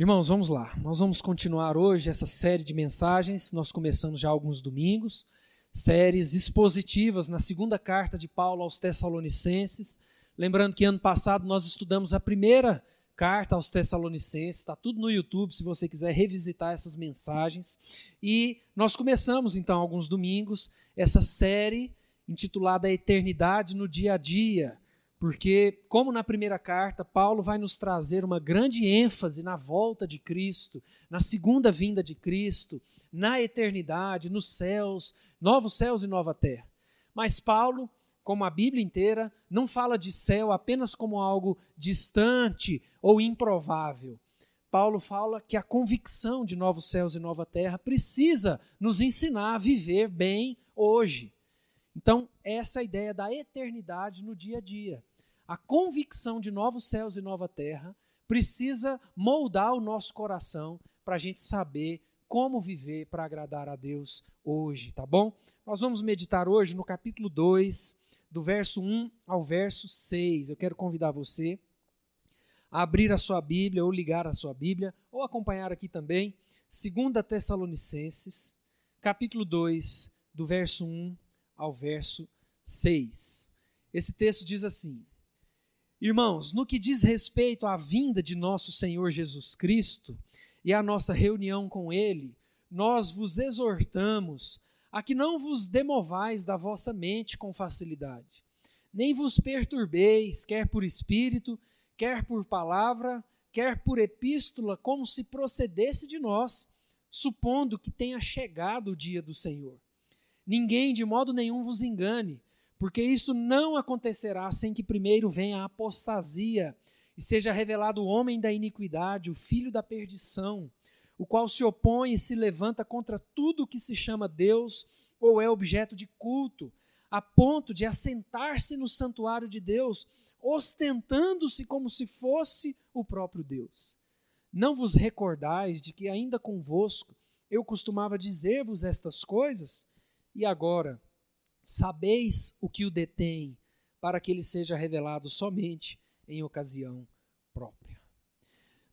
Irmãos, vamos lá. Nós vamos continuar hoje essa série de mensagens. Nós começamos já alguns domingos, séries expositivas na segunda carta de Paulo aos Tessalonicenses. Lembrando que ano passado nós estudamos a primeira carta aos Tessalonicenses, está tudo no YouTube se você quiser revisitar essas mensagens. E nós começamos então alguns domingos essa série intitulada A Eternidade no Dia a Dia porque, como na primeira carta, Paulo vai nos trazer uma grande ênfase na volta de Cristo, na segunda vinda de Cristo, na eternidade, nos céus, novos céus e nova terra. Mas Paulo, como a Bíblia inteira, não fala de céu apenas como algo distante ou improvável. Paulo fala que a convicção de novos céus e nova terra precisa nos ensinar a viver bem hoje. Então, essa é ideia da eternidade no dia a dia a convicção de novos céus e nova terra precisa moldar o nosso coração para a gente saber como viver para agradar a Deus hoje, tá bom? Nós vamos meditar hoje no capítulo 2, do verso 1 ao verso 6. Eu quero convidar você a abrir a sua Bíblia ou ligar a sua Bíblia ou acompanhar aqui também 2 Tessalonicenses, capítulo 2, do verso 1 ao verso 6. Esse texto diz assim: Irmãos, no que diz respeito à vinda de nosso Senhor Jesus Cristo e à nossa reunião com Ele, nós vos exortamos a que não vos demovais da vossa mente com facilidade, nem vos perturbeis, quer por espírito, quer por palavra, quer por epístola, como se procedesse de nós, supondo que tenha chegado o dia do Senhor. Ninguém de modo nenhum vos engane porque isso não acontecerá sem que primeiro venha a apostasia e seja revelado o homem da iniquidade, o filho da perdição, o qual se opõe e se levanta contra tudo que se chama Deus ou é objeto de culto, a ponto de assentar-se no santuário de Deus, ostentando-se como se fosse o próprio Deus. Não vos recordais de que ainda convosco eu costumava dizer-vos estas coisas? E agora, Sabeis o que o detém, para que ele seja revelado somente em ocasião própria.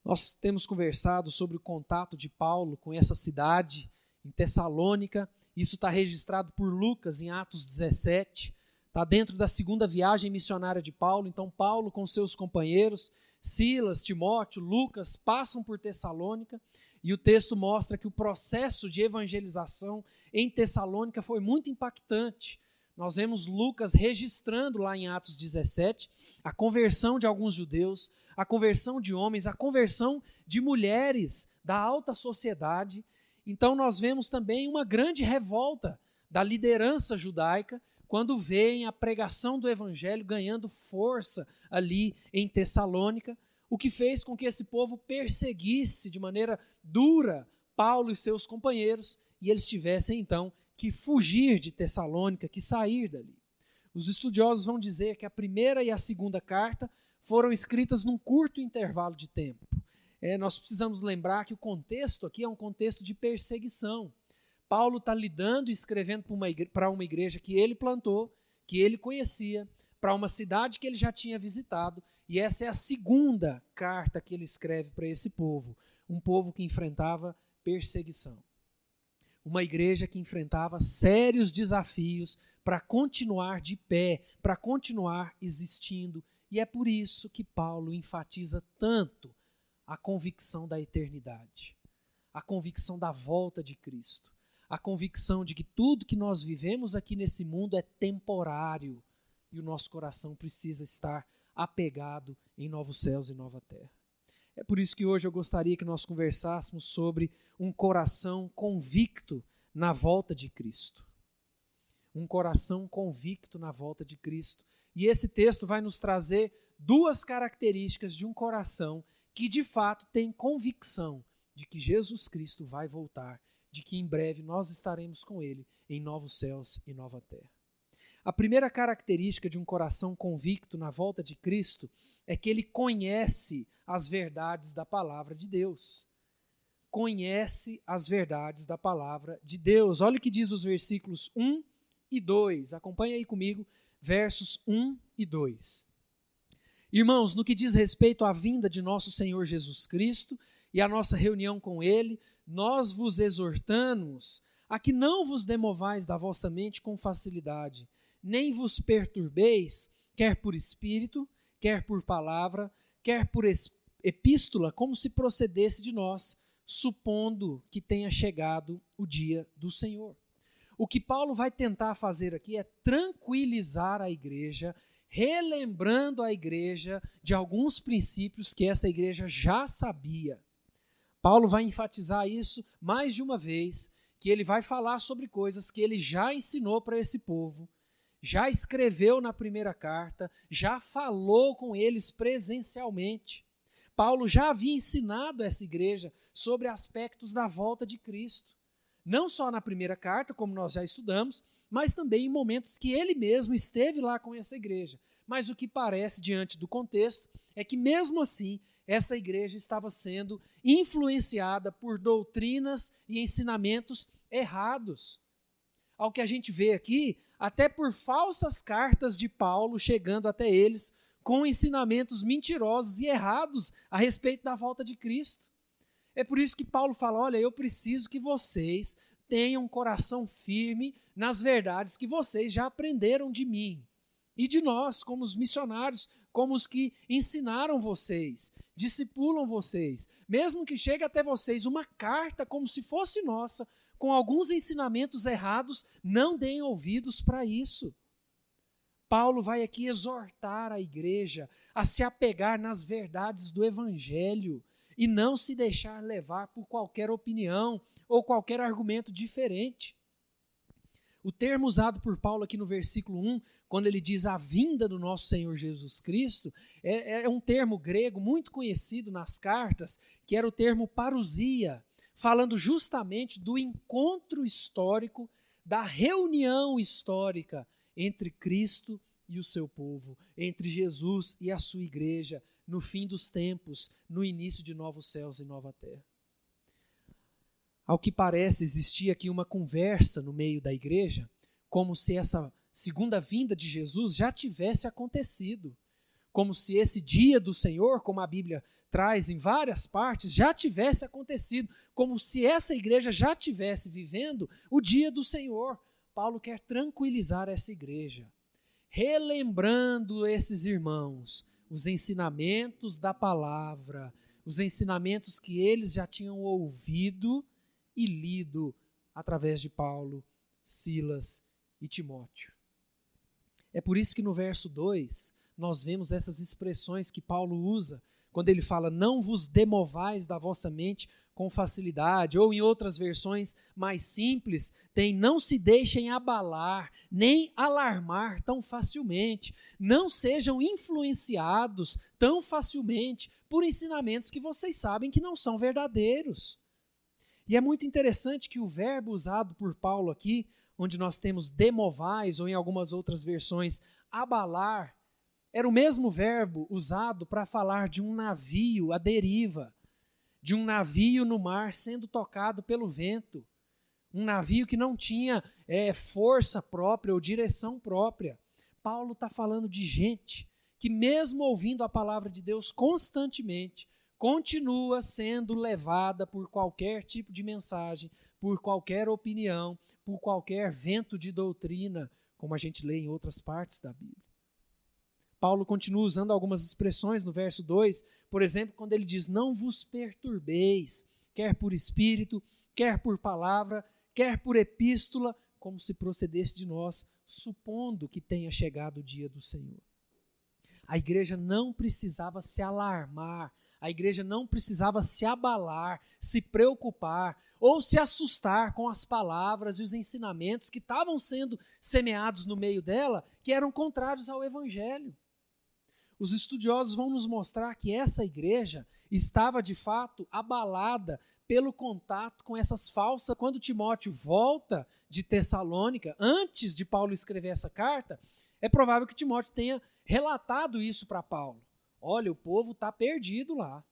Nós temos conversado sobre o contato de Paulo com essa cidade em Tessalônica. Isso está registrado por Lucas em Atos 17. Está dentro da segunda viagem missionária de Paulo. Então, Paulo, com seus companheiros, Silas, Timóteo, Lucas, passam por Tessalônica. E o texto mostra que o processo de evangelização em Tessalônica foi muito impactante. Nós vemos Lucas registrando lá em Atos 17 a conversão de alguns judeus, a conversão de homens, a conversão de mulheres da alta sociedade. Então nós vemos também uma grande revolta da liderança judaica quando veem a pregação do evangelho ganhando força ali em Tessalônica, o que fez com que esse povo perseguisse de maneira dura Paulo e seus companheiros, e eles tivessem então que fugir de Tessalônica, que sair dali. Os estudiosos vão dizer que a primeira e a segunda carta foram escritas num curto intervalo de tempo. É, nós precisamos lembrar que o contexto aqui é um contexto de perseguição. Paulo está lidando e escrevendo para uma, uma igreja que ele plantou, que ele conhecia, para uma cidade que ele já tinha visitado, e essa é a segunda carta que ele escreve para esse povo, um povo que enfrentava perseguição. Uma igreja que enfrentava sérios desafios para continuar de pé, para continuar existindo. E é por isso que Paulo enfatiza tanto a convicção da eternidade, a convicção da volta de Cristo, a convicção de que tudo que nós vivemos aqui nesse mundo é temporário o nosso coração precisa estar apegado em novos céus e nova terra. É por isso que hoje eu gostaria que nós conversássemos sobre um coração convicto na volta de Cristo. Um coração convicto na volta de Cristo. E esse texto vai nos trazer duas características de um coração que de fato tem convicção de que Jesus Cristo vai voltar, de que em breve nós estaremos com Ele em novos céus e nova terra. A primeira característica de um coração convicto na volta de Cristo é que ele conhece as verdades da palavra de Deus. Conhece as verdades da palavra de Deus. Olha o que diz os versículos 1 e 2. Acompanhe aí comigo, versos 1 e 2. Irmãos, no que diz respeito à vinda de nosso Senhor Jesus Cristo e a nossa reunião com ele, nós vos exortamos a que não vos demovais da vossa mente com facilidade, nem vos perturbeis, quer por espírito, quer por palavra, quer por epístola, como se procedesse de nós, supondo que tenha chegado o dia do Senhor. O que Paulo vai tentar fazer aqui é tranquilizar a igreja, relembrando a igreja de alguns princípios que essa igreja já sabia. Paulo vai enfatizar isso mais de uma vez, que ele vai falar sobre coisas que ele já ensinou para esse povo, já escreveu na primeira carta, já falou com eles presencialmente. Paulo já havia ensinado essa igreja sobre aspectos da volta de Cristo. Não só na primeira carta, como nós já estudamos, mas também em momentos que ele mesmo esteve lá com essa igreja. Mas o que parece, diante do contexto, é que mesmo assim, essa igreja estava sendo influenciada por doutrinas e ensinamentos errados. Ao que a gente vê aqui, até por falsas cartas de Paulo chegando até eles com ensinamentos mentirosos e errados a respeito da volta de Cristo. É por isso que Paulo fala: olha, eu preciso que vocês tenham um coração firme nas verdades que vocês já aprenderam de mim e de nós, como os missionários, como os que ensinaram vocês, discipulam vocês. Mesmo que chegue até vocês uma carta como se fosse nossa, com alguns ensinamentos errados, não deem ouvidos para isso. Paulo vai aqui exortar a igreja a se apegar nas verdades do Evangelho e não se deixar levar por qualquer opinião ou qualquer argumento diferente. O termo usado por Paulo aqui no versículo 1, quando ele diz a vinda do nosso Senhor Jesus Cristo, é, é um termo grego muito conhecido nas cartas, que era o termo parousia, falando justamente do encontro histórico, da reunião histórica entre Cristo e o seu povo, entre Jesus e a sua igreja, no fim dos tempos, no início de novos céus e nova terra. Ao que parece, existia aqui uma conversa no meio da igreja, como se essa segunda vinda de Jesus já tivesse acontecido, como se esse dia do Senhor, como a Bíblia traz em várias partes, já tivesse acontecido, como se essa igreja já tivesse vivendo o dia do Senhor, Paulo quer tranquilizar essa igreja, relembrando esses irmãos os ensinamentos da palavra, os ensinamentos que eles já tinham ouvido e lido através de Paulo, Silas e Timóteo. É por isso que no verso 2 nós vemos essas expressões que Paulo usa quando ele fala: Não vos demovais da vossa mente com facilidade, ou em outras versões mais simples, tem não se deixem abalar, nem alarmar tão facilmente, não sejam influenciados tão facilmente por ensinamentos que vocês sabem que não são verdadeiros. E é muito interessante que o verbo usado por Paulo aqui, onde nós temos demovais, ou em algumas outras versões, abalar, era o mesmo verbo usado para falar de um navio à deriva de um navio no mar sendo tocado pelo vento. Um navio que não tinha é, força própria ou direção própria. Paulo está falando de gente que, mesmo ouvindo a palavra de Deus constantemente, continua sendo levada por qualquer tipo de mensagem, por qualquer opinião, por qualquer vento de doutrina, como a gente lê em outras partes da Bíblia. Paulo continua usando algumas expressões no verso 2, por exemplo, quando ele diz: Não vos perturbeis, quer por espírito, quer por palavra, quer por epístola, como se procedesse de nós, supondo que tenha chegado o dia do Senhor. A igreja não precisava se alarmar, a igreja não precisava se abalar, se preocupar ou se assustar com as palavras e os ensinamentos que estavam sendo semeados no meio dela, que eram contrários ao evangelho. Os estudiosos vão nos mostrar que essa igreja estava de fato abalada pelo contato com essas falsas. Quando Timóteo volta de Tessalônica, antes de Paulo escrever essa carta, é provável que Timóteo tenha relatado isso para Paulo. Olha, o povo está perdido lá.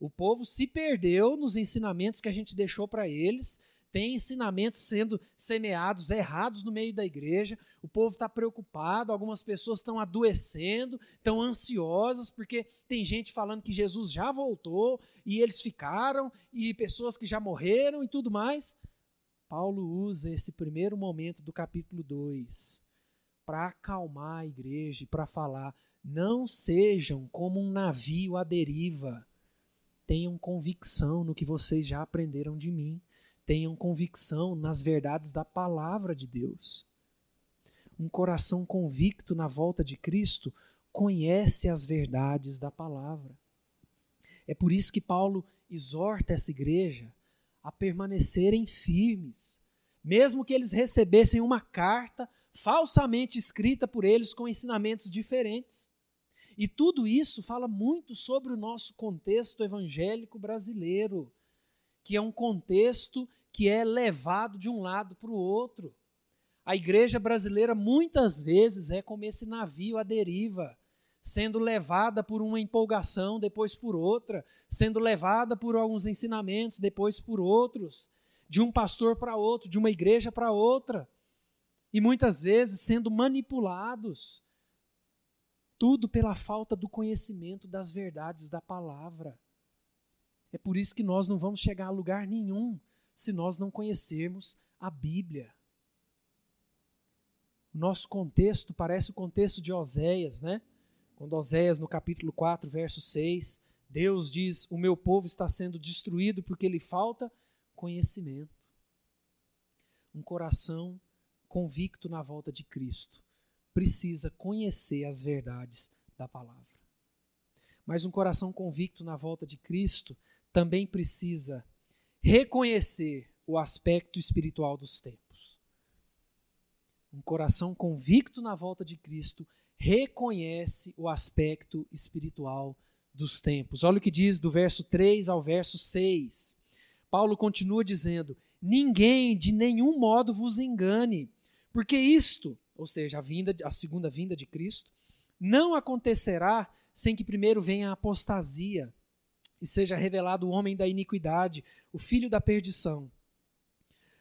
O povo se perdeu nos ensinamentos que a gente deixou para eles, tem ensinamentos sendo semeados errados no meio da igreja, o povo está preocupado, algumas pessoas estão adoecendo, estão ansiosas, porque tem gente falando que Jesus já voltou e eles ficaram, e pessoas que já morreram e tudo mais. Paulo usa esse primeiro momento do capítulo 2 para acalmar a igreja e para falar: não sejam como um navio à deriva. Tenham convicção no que vocês já aprenderam de mim tenham convicção nas verdades da palavra de Deus. Um coração convicto na volta de Cristo conhece as verdades da palavra. É por isso que Paulo exorta essa igreja a permanecerem firmes, mesmo que eles recebessem uma carta falsamente escrita por eles com ensinamentos diferentes. E tudo isso fala muito sobre o nosso contexto evangélico brasileiro que é um contexto que é levado de um lado para o outro. A igreja brasileira muitas vezes é como esse navio à deriva, sendo levada por uma empolgação, depois por outra, sendo levada por alguns ensinamentos, depois por outros, de um pastor para outro, de uma igreja para outra, e muitas vezes sendo manipulados, tudo pela falta do conhecimento das verdades da palavra. É por isso que nós não vamos chegar a lugar nenhum se nós não conhecermos a Bíblia. Nosso contexto parece o contexto de Oséias, né? Quando Oséias, no capítulo 4, verso 6, Deus diz: O meu povo está sendo destruído porque lhe falta conhecimento. Um coração convicto na volta de Cristo precisa conhecer as verdades da palavra. Mas um coração convicto na volta de Cristo também precisa reconhecer o aspecto espiritual dos tempos. Um coração convicto na volta de Cristo reconhece o aspecto espiritual dos tempos. Olha o que diz do verso 3 ao verso 6. Paulo continua dizendo: Ninguém de nenhum modo vos engane, porque isto, ou seja, a vinda, a segunda vinda de Cristo, não acontecerá sem que primeiro venha a apostasia e seja revelado o homem da iniquidade, o filho da perdição,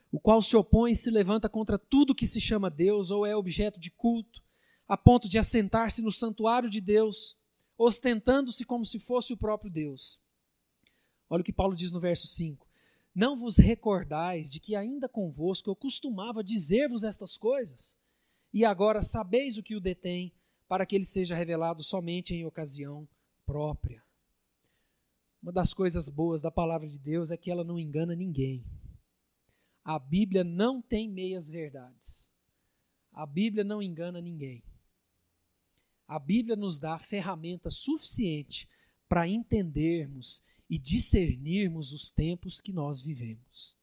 o qual se opõe e se levanta contra tudo que se chama Deus ou é objeto de culto, a ponto de assentar-se no santuário de Deus, ostentando-se como se fosse o próprio Deus. Olha o que Paulo diz no verso 5. Não vos recordais de que ainda convosco eu costumava dizer-vos estas coisas? E agora sabeis o que o detém, para que ele seja revelado somente em ocasião própria. Uma das coisas boas da palavra de Deus é que ela não engana ninguém. A Bíblia não tem meias verdades. A Bíblia não engana ninguém. A Bíblia nos dá a ferramenta suficiente para entendermos e discernirmos os tempos que nós vivemos.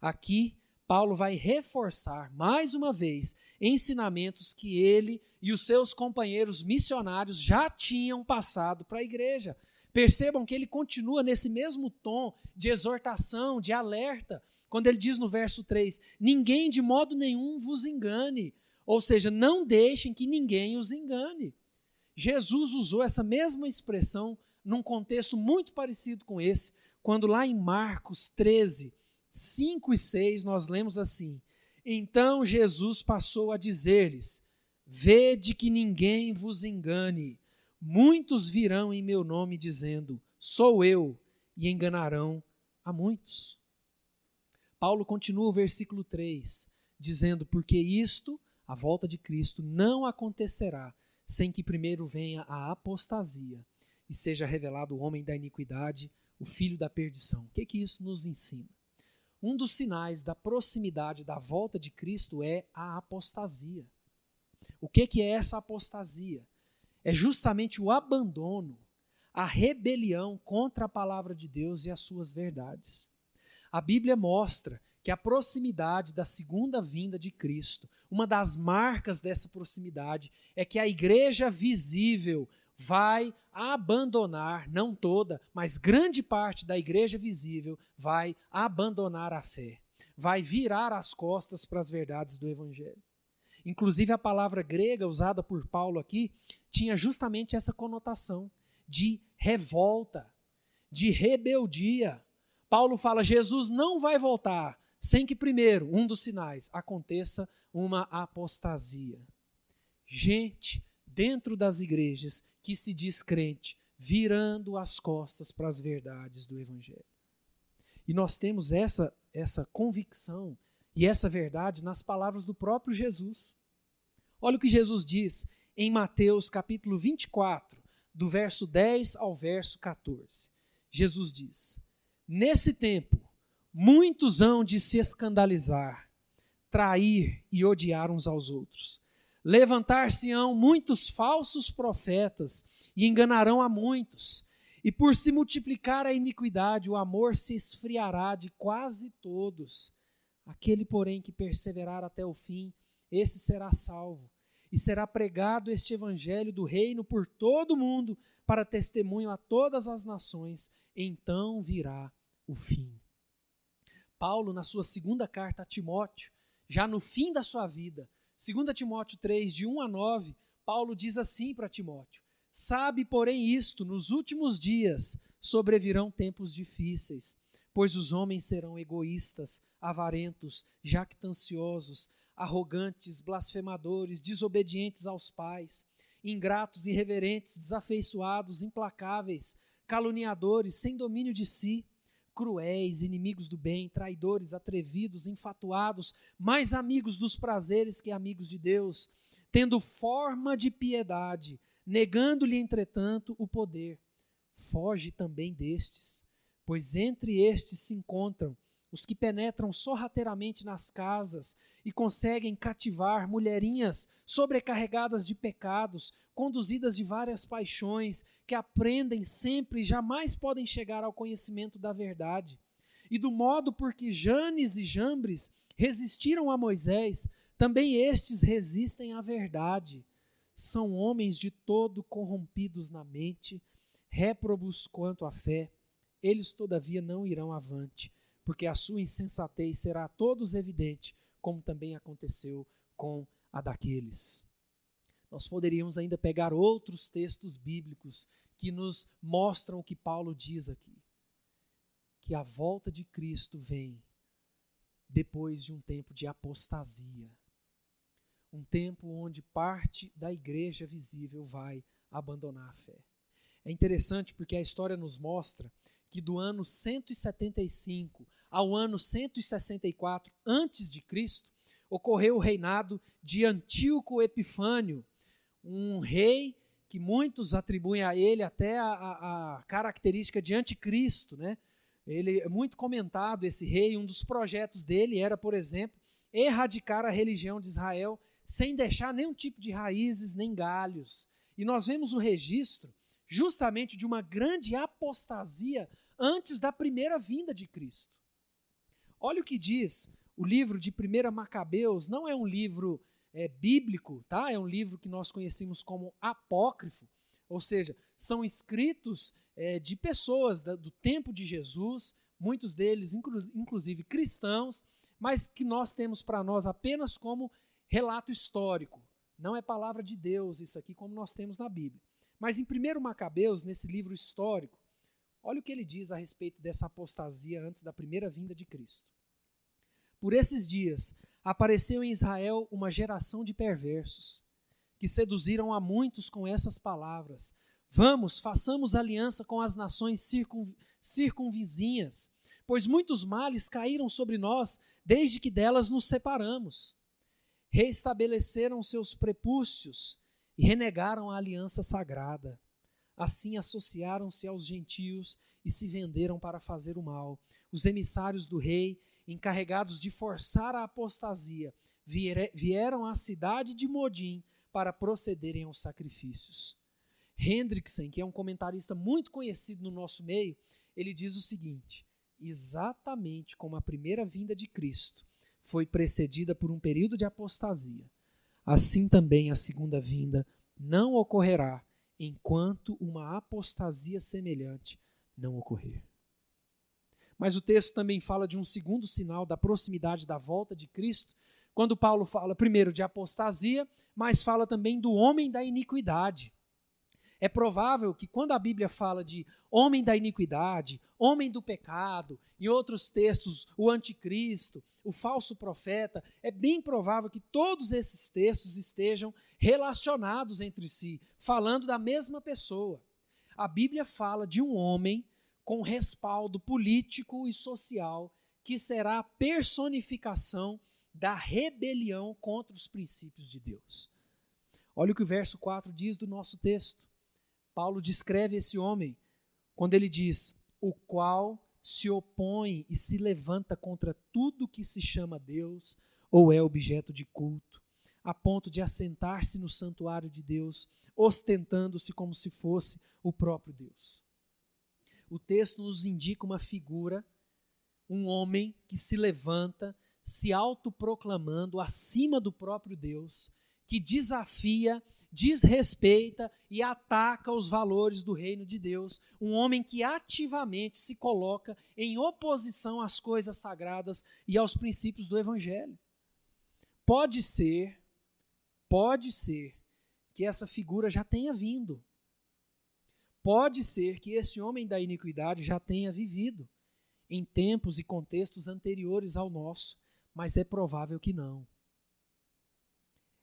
Aqui, Paulo vai reforçar mais uma vez ensinamentos que ele e os seus companheiros missionários já tinham passado para a igreja. Percebam que ele continua nesse mesmo tom de exortação, de alerta, quando ele diz no verso 3: Ninguém de modo nenhum vos engane. Ou seja, não deixem que ninguém os engane. Jesus usou essa mesma expressão num contexto muito parecido com esse, quando lá em Marcos 13, 5 e 6, nós lemos assim: Então Jesus passou a dizer-lhes: Vede que ninguém vos engane Muitos virão em meu nome dizendo: Sou eu, e enganarão a muitos. Paulo continua o versículo 3, dizendo: Porque isto, a volta de Cristo, não acontecerá sem que primeiro venha a apostasia e seja revelado o homem da iniquidade, o filho da perdição. O que, que isso nos ensina? Um dos sinais da proximidade da volta de Cristo é a apostasia. O que, que é essa apostasia? É justamente o abandono, a rebelião contra a palavra de Deus e as suas verdades. A Bíblia mostra que a proximidade da segunda vinda de Cristo, uma das marcas dessa proximidade é que a igreja visível vai abandonar, não toda, mas grande parte da igreja visível vai abandonar a fé, vai virar as costas para as verdades do Evangelho. Inclusive, a palavra grega usada por Paulo aqui tinha justamente essa conotação de revolta, de rebeldia. Paulo fala: Jesus não vai voltar sem que primeiro, um dos sinais, aconteça uma apostasia. Gente dentro das igrejas que se diz crente, virando as costas para as verdades do Evangelho. E nós temos essa, essa convicção e essa verdade nas palavras do próprio Jesus. Olha o que Jesus diz em Mateus capítulo 24, do verso 10 ao verso 14. Jesus diz: Nesse tempo, muitos hão de se escandalizar, trair e odiar uns aos outros. Levantar-se-ão muitos falsos profetas e enganarão a muitos. E por se multiplicar a iniquidade, o amor se esfriará de quase todos. Aquele, porém, que perseverar até o fim, esse será salvo. E será pregado este evangelho do reino por todo o mundo, para testemunho a todas as nações. Então virá o fim. Paulo, na sua segunda carta a Timóteo, já no fim da sua vida, 2 Timóteo 3, de 1 a 9, Paulo diz assim para Timóteo: Sabe, porém, isto: nos últimos dias sobrevirão tempos difíceis, pois os homens serão egoístas, avarentos, jactanciosos, arrogantes, blasfemadores, desobedientes aos pais, ingratos, irreverentes, desafeiçoados, implacáveis, caluniadores, sem domínio de si, cruéis, inimigos do bem, traidores, atrevidos, enfatuados, mais amigos dos prazeres que amigos de Deus, tendo forma de piedade, negando-lhe, entretanto, o poder. Foge também destes, pois entre estes se encontram os que penetram sorrateiramente nas casas e conseguem cativar mulherinhas sobrecarregadas de pecados, conduzidas de várias paixões, que aprendem sempre e jamais podem chegar ao conhecimento da verdade. E do modo por que Janes e Jambres resistiram a Moisés, também estes resistem à verdade são homens de todo corrompidos na mente, réprobos quanto à fé. Eles, todavia, não irão avante, porque a sua insensatez será a todos evidente, como também aconteceu com a daqueles. Nós poderíamos ainda pegar outros textos bíblicos que nos mostram o que Paulo diz aqui: que a volta de Cristo vem depois de um tempo de apostasia um tempo onde parte da igreja visível vai abandonar a fé. É interessante porque a história nos mostra que do ano 175 ao ano 164 antes de Cristo ocorreu o reinado de Antíoco Epifânio, um rei que muitos atribuem a ele até a, a, a característica de anticristo, né? Ele é muito comentado esse rei, um dos projetos dele era, por exemplo, erradicar a religião de Israel sem deixar nenhum tipo de raízes nem galhos. E nós vemos o registro justamente de uma grande apostasia antes da primeira vinda de Cristo. Olha o que diz o livro de 1 Macabeus, não é um livro é, bíblico, tá? é um livro que nós conhecemos como apócrifo, ou seja, são escritos é, de pessoas da, do tempo de Jesus, muitos deles, inclu, inclusive cristãos, mas que nós temos para nós apenas como relato histórico. Não é palavra de Deus isso aqui, como nós temos na Bíblia. Mas em 1 Macabeus, nesse livro histórico, olha o que ele diz a respeito dessa apostasia antes da primeira vinda de Cristo. Por esses dias apareceu em Israel uma geração de perversos, que seduziram a muitos com essas palavras: Vamos, façamos aliança com as nações circun, circunvizinhas, pois muitos males caíram sobre nós desde que delas nos separamos reestabeleceram seus prepúcios e renegaram a aliança sagrada. Assim associaram-se aos gentios e se venderam para fazer o mal. Os emissários do rei, encarregados de forçar a apostasia, vieram à cidade de Modim para procederem aos sacrifícios. Hendrickson, que é um comentarista muito conhecido no nosso meio, ele diz o seguinte: exatamente como a primeira vinda de Cristo, foi precedida por um período de apostasia, assim também a segunda vinda não ocorrerá enquanto uma apostasia semelhante não ocorrer. Mas o texto também fala de um segundo sinal da proximidade da volta de Cristo, quando Paulo fala primeiro de apostasia, mas fala também do homem da iniquidade. É provável que quando a Bíblia fala de homem da iniquidade, homem do pecado, em outros textos, o anticristo, o falso profeta, é bem provável que todos esses textos estejam relacionados entre si, falando da mesma pessoa. A Bíblia fala de um homem com respaldo político e social que será a personificação da rebelião contra os princípios de Deus. Olha o que o verso 4 diz do nosso texto. Paulo descreve esse homem quando ele diz: o qual se opõe e se levanta contra tudo que se chama Deus ou é objeto de culto, a ponto de assentar-se no santuário de Deus, ostentando-se como se fosse o próprio Deus. O texto nos indica uma figura, um homem que se levanta, se autoproclamando acima do próprio Deus, que desafia desrespeita e ataca os valores do reino de Deus, um homem que ativamente se coloca em oposição às coisas sagradas e aos princípios do evangelho. Pode ser, pode ser que essa figura já tenha vindo. Pode ser que esse homem da iniquidade já tenha vivido em tempos e contextos anteriores ao nosso, mas é provável que não.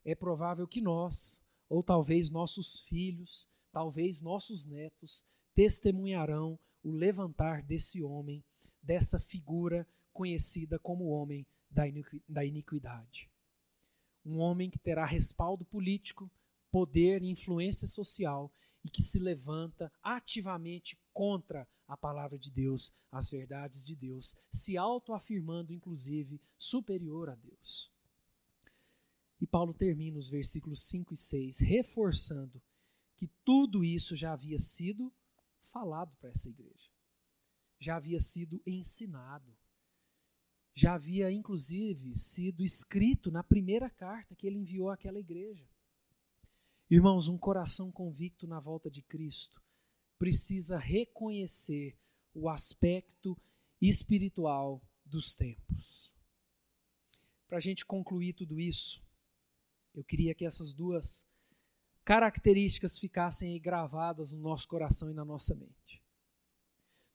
É provável que nós, ou talvez nossos filhos, talvez nossos netos, testemunharão o levantar desse homem, dessa figura conhecida como homem da iniquidade. Um homem que terá respaldo político, poder e influência social e que se levanta ativamente contra a palavra de Deus, as verdades de Deus, se autoafirmando, inclusive, superior a Deus. E Paulo termina os versículos 5 e 6 reforçando que tudo isso já havia sido falado para essa igreja, já havia sido ensinado, já havia inclusive sido escrito na primeira carta que ele enviou àquela igreja. Irmãos, um coração convicto na volta de Cristo precisa reconhecer o aspecto espiritual dos tempos. Para a gente concluir tudo isso, eu queria que essas duas características ficassem gravadas no nosso coração e na nossa mente.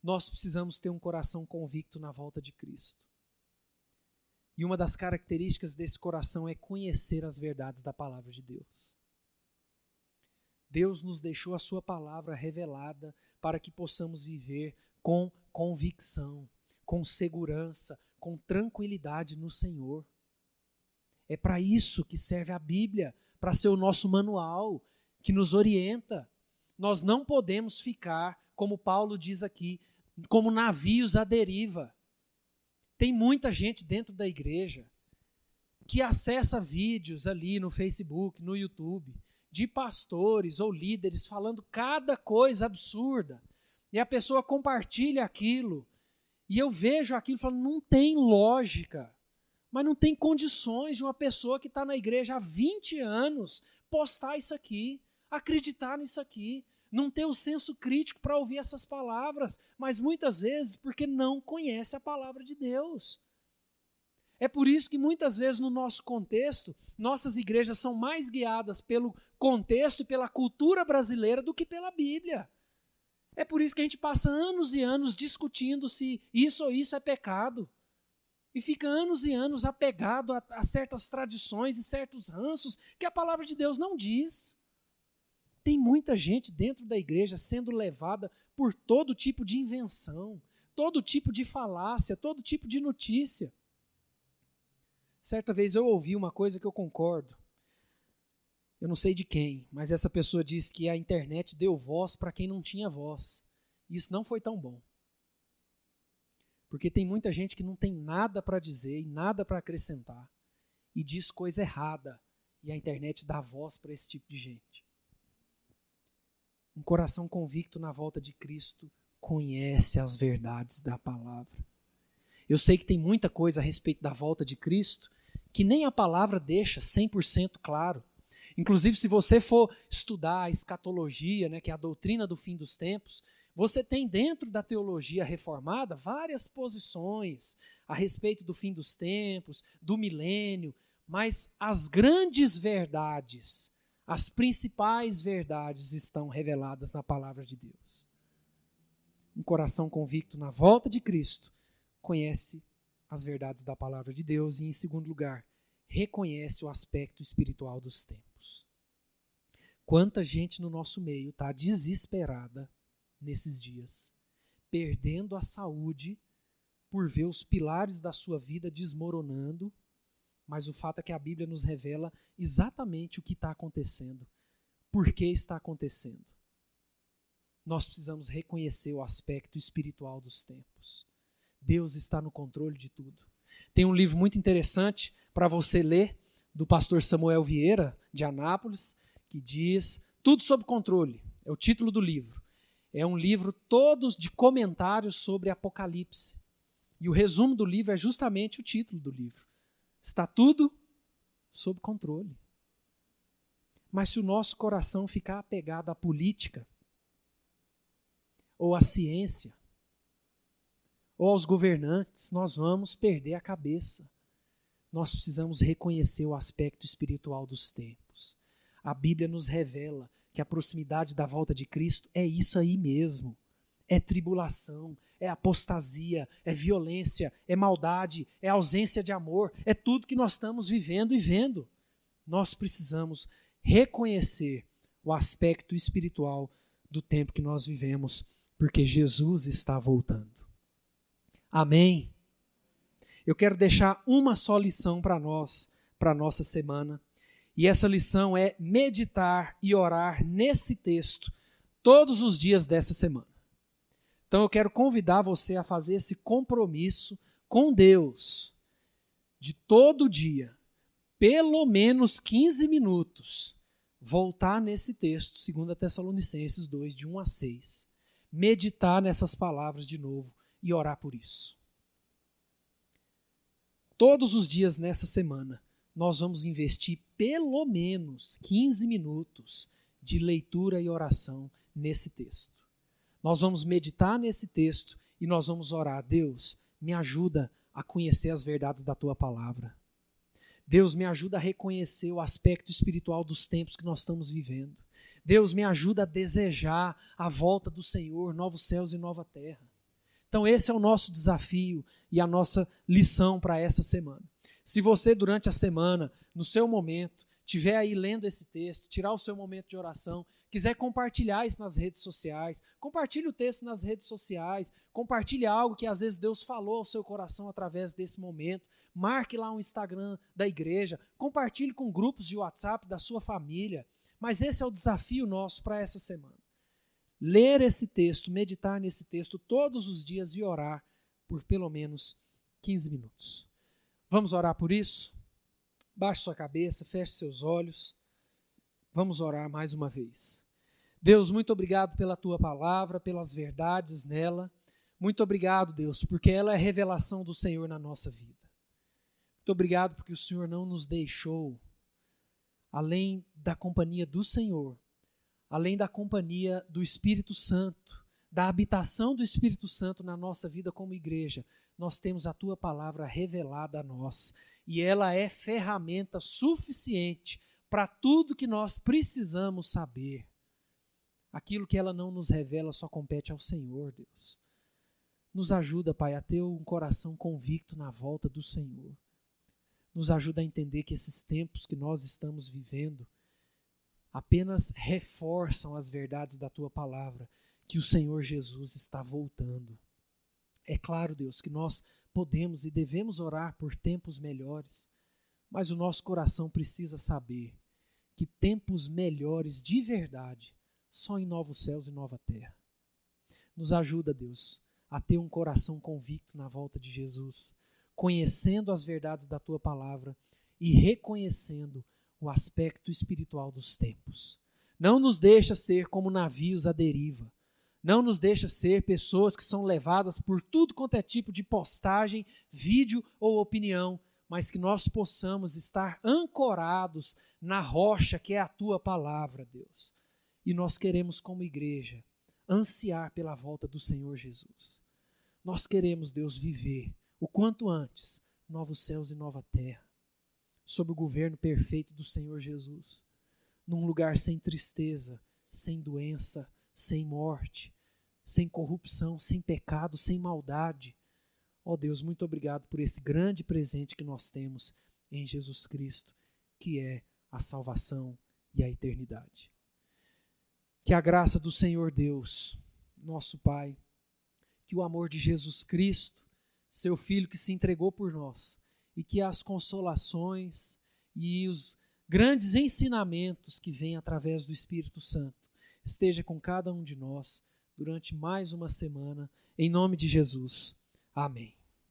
Nós precisamos ter um coração convicto na volta de Cristo. E uma das características desse coração é conhecer as verdades da palavra de Deus. Deus nos deixou a Sua palavra revelada para que possamos viver com convicção, com segurança, com tranquilidade no Senhor. É para isso que serve a Bíblia, para ser o nosso manual que nos orienta. Nós não podemos ficar, como Paulo diz aqui, como navios à deriva. Tem muita gente dentro da igreja que acessa vídeos ali no Facebook, no YouTube, de pastores ou líderes falando cada coisa absurda. E a pessoa compartilha aquilo. E eu vejo aquilo e falo, não tem lógica. Mas não tem condições de uma pessoa que está na igreja há 20 anos postar isso aqui, acreditar nisso aqui, não ter o senso crítico para ouvir essas palavras, mas muitas vezes porque não conhece a palavra de Deus. É por isso que muitas vezes no nosso contexto, nossas igrejas são mais guiadas pelo contexto e pela cultura brasileira do que pela Bíblia. É por isso que a gente passa anos e anos discutindo se isso ou isso é pecado e fica anos e anos apegado a, a, certas tradições e certos ranços que a palavra de Deus não diz. Tem muita gente dentro da igreja sendo levada por todo tipo de invenção, todo tipo de falácia, todo tipo de notícia. Certa vez eu ouvi uma coisa que eu concordo. Eu não sei de quem, mas essa pessoa disse que a internet deu voz para quem não tinha voz. Isso não foi tão bom. Porque tem muita gente que não tem nada para dizer e nada para acrescentar e diz coisa errada e a internet dá voz para esse tipo de gente. Um coração convicto na volta de Cristo conhece as verdades da palavra. Eu sei que tem muita coisa a respeito da volta de Cristo que nem a palavra deixa 100% claro. Inclusive, se você for estudar a escatologia, né, que é a doutrina do fim dos tempos, você tem dentro da teologia reformada várias posições a respeito do fim dos tempos, do milênio, mas as grandes verdades As principais verdades estão reveladas na palavra de Deus. Um coração convicto na volta de Cristo conhece as verdades da palavra de Deus e, em segundo lugar, reconhece o aspecto espiritual dos tempos. Quanta gente no nosso meio está desesperada nesses dias, perdendo a saúde por ver os pilares da sua vida desmoronando, mas o fato é que a Bíblia nos revela exatamente o que está acontecendo, por que está acontecendo. Nós precisamos reconhecer o aspecto espiritual dos tempos. Deus está no controle de tudo. Tem um livro muito interessante para você ler, do pastor Samuel Vieira, de Anápolis, que diz Tudo sob controle. É o título do livro. É um livro todos de comentários sobre Apocalipse. E o resumo do livro é justamente o título do livro. Está tudo sob controle. Mas se o nosso coração ficar apegado à política, ou à ciência, ou aos governantes, nós vamos perder a cabeça. Nós precisamos reconhecer o aspecto espiritual dos tempos. A Bíblia nos revela que a proximidade da volta de Cristo é isso aí mesmo. É tribulação, é apostasia, é violência, é maldade, é ausência de amor, é tudo que nós estamos vivendo e vendo. Nós precisamos reconhecer o aspecto espiritual do tempo que nós vivemos, porque Jesus está voltando. Amém? Eu quero deixar uma só lição para nós, para a nossa semana. E essa lição é meditar e orar nesse texto todos os dias dessa semana. Então eu quero convidar você a fazer esse compromisso com Deus de todo dia, pelo menos 15 minutos, voltar nesse texto, 2 Tessalonicenses 2, de 1 a 6. Meditar nessas palavras de novo e orar por isso. Todos os dias nessa semana, nós vamos investir pelo menos 15 minutos de leitura e oração nesse texto. Nós vamos meditar nesse texto e nós vamos orar. Deus, me ajuda a conhecer as verdades da tua palavra. Deus, me ajuda a reconhecer o aspecto espiritual dos tempos que nós estamos vivendo. Deus, me ajuda a desejar a volta do Senhor, novos céus e nova terra. Então, esse é o nosso desafio e a nossa lição para essa semana. Se você, durante a semana, no seu momento, estiver aí lendo esse texto, tirar o seu momento de oração, quiser compartilhar isso nas redes sociais, compartilhe o texto nas redes sociais, compartilhe algo que às vezes Deus falou ao seu coração através desse momento, marque lá um Instagram da igreja, compartilhe com grupos de WhatsApp da sua família. Mas esse é o desafio nosso para essa semana ler esse texto, meditar nesse texto todos os dias e orar por pelo menos 15 minutos. Vamos orar por isso? Baixe sua cabeça, feche seus olhos. Vamos orar mais uma vez. Deus, muito obrigado pela tua palavra, pelas verdades nela. Muito obrigado, Deus, porque ela é revelação do Senhor na nossa vida. Muito obrigado porque o Senhor não nos deixou, além da companhia do Senhor, além da companhia do Espírito Santo, da habitação do Espírito Santo na nossa vida como igreja, nós temos a tua palavra revelada a nós. E ela é ferramenta suficiente para tudo que nós precisamos saber. Aquilo que ela não nos revela só compete ao Senhor, Deus. Nos ajuda, Pai, a ter um coração convicto na volta do Senhor. Nos ajuda a entender que esses tempos que nós estamos vivendo, apenas reforçam as verdades da tua palavra, que o Senhor Jesus está voltando. É claro, Deus, que nós podemos e devemos orar por tempos melhores, mas o nosso coração precisa saber que tempos melhores de verdade só em novos céus e nova terra. Nos ajuda, Deus, a ter um coração convicto na volta de Jesus, conhecendo as verdades da tua palavra e reconhecendo o aspecto espiritual dos tempos. Não nos deixa ser como navios à deriva. Não nos deixa ser pessoas que são levadas por tudo quanto é tipo de postagem, vídeo ou opinião, mas que nós possamos estar ancorados na rocha que é a tua palavra, Deus. E nós queremos, como igreja, ansiar pela volta do Senhor Jesus. Nós queremos, Deus, viver o quanto antes novos céus e nova terra sob o governo perfeito do Senhor Jesus. num lugar sem tristeza, sem doença, sem morte, sem corrupção, sem pecado, sem maldade. Ó oh Deus, muito obrigado por esse grande presente que nós temos em Jesus Cristo, que é a salvação e a eternidade. Que a graça do Senhor Deus, nosso Pai, que o amor de Jesus Cristo, seu Filho que se entregou por nós, e que as consolações e os grandes ensinamentos que vêm através do Espírito Santo esteja com cada um de nós durante mais uma semana, em nome de Jesus. Amém.